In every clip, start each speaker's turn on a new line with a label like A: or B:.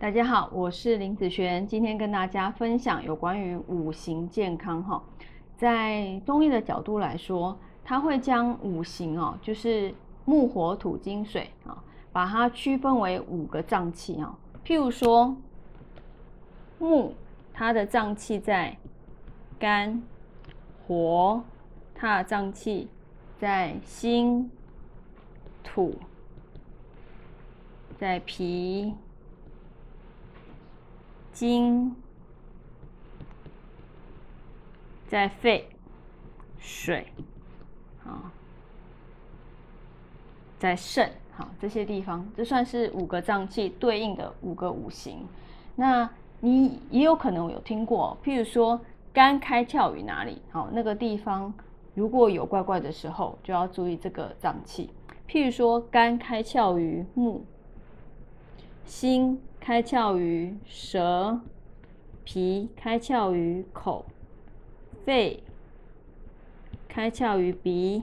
A: 大家好，我是林子璇，今天跟大家分享有关于五行健康哈。在中医的角度来说，它会将五行哦，就是木、火、土、金、水啊，把它区分为五个脏器啊。譬如说木，它的脏器在肝；火，它的脏器在心；土，在脾。金在肺，水啊，在肾，好这些地方，这算是五个脏器对应的五个五行。那你也有可能有听过，譬如说肝开窍于哪里？好，那个地方如果有怪怪的时候，就要注意这个脏器。譬如说肝开窍于目，心。开窍于舌，脾开窍于口，肺开窍于鼻，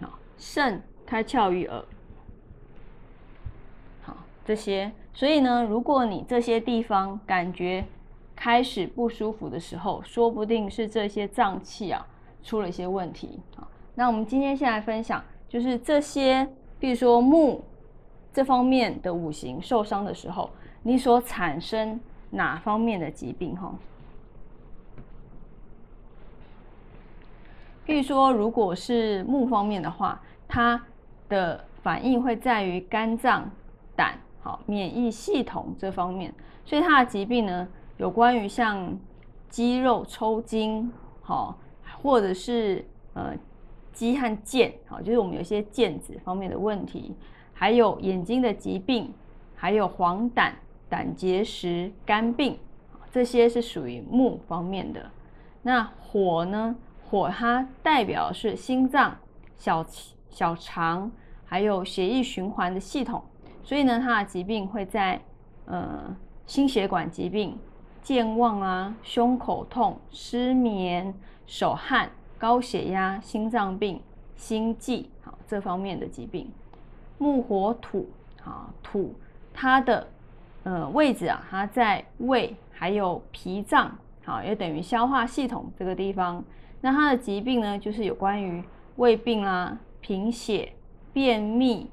A: 好，肾开窍于耳，好，这些。所以呢，如果你这些地方感觉开始不舒服的时候，说不定是这些脏器啊出了一些问题。好，那我们今天先来分享，就是这些，比如说木。这方面的五行受伤的时候，你所产生哪方面的疾病？哈，譬如说，如果是木方面的话，它的反应会在于肝脏、胆、好免疫系统这方面，所以它的疾病呢，有关于像肌肉抽筋，好，或者是呃肌和腱，好，就是我们有些腱子方面的问题。还有眼睛的疾病，还有黄疸、胆结石、肝病，这些是属于木方面的。那火呢？火它代表是心脏、小小肠，还有血液循环的系统，所以呢，它的疾病会在呃心血管疾病、健忘啊、胸口痛、失眠、手汗、高血压、心脏病、心悸，好这方面的疾病。木火土，啊，土它的呃位置啊，它在胃还有脾脏，好，也等于消化系统这个地方。那它的疾病呢，就是有关于胃病啦、贫血、便秘、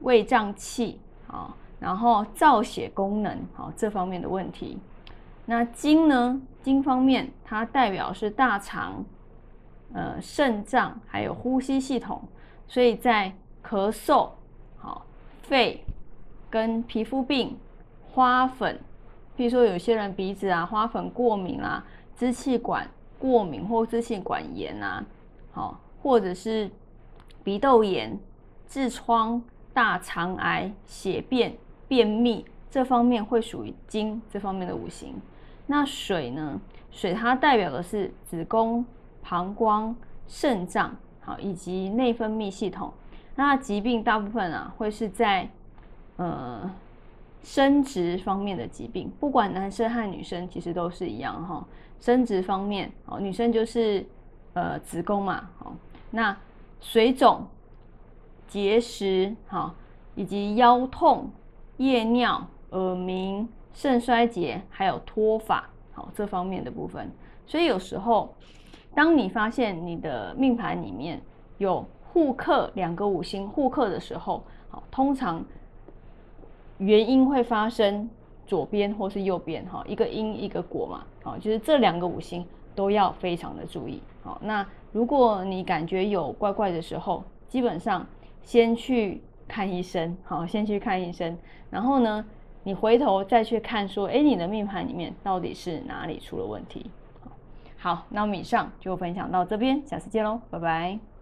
A: 胃胀气，啊，然后造血功能，好这方面的问题。那金呢，金方面它代表是大肠、呃肾脏还有呼吸系统，所以在咳嗽。好肺跟皮肤病、花粉，比如说有些人鼻子啊、花粉过敏啊、支气管过敏或支气管炎啊，好，或者是鼻窦炎、痔疮、大肠癌、血便、便秘这方面会属于金这方面的五行。那水呢？水它代表的是子宫、膀胱、肾脏，好，以及内分泌系统。那疾病大部分啊会是在呃生殖方面的疾病，不管男生和女生其实都是一样哈。生殖方面哦，女生就是呃子宫嘛，好，那水肿、结石好，以及腰痛、夜尿、耳鸣、肾衰竭，还有脱发好这方面的部分。所以有时候当你发现你的命盘里面有互克两个五星互克的时候，好，通常原因会发生左边或是右边，哈，一个因一个果嘛，好，就是这两个五星都要非常的注意，好，那如果你感觉有怪怪的时候，基本上先去看医生，好，先去看医生，然后呢，你回头再去看说，哎，你的命盘里面到底是哪里出了问题？好，那我们以上就分享到这边，下次见喽，拜拜。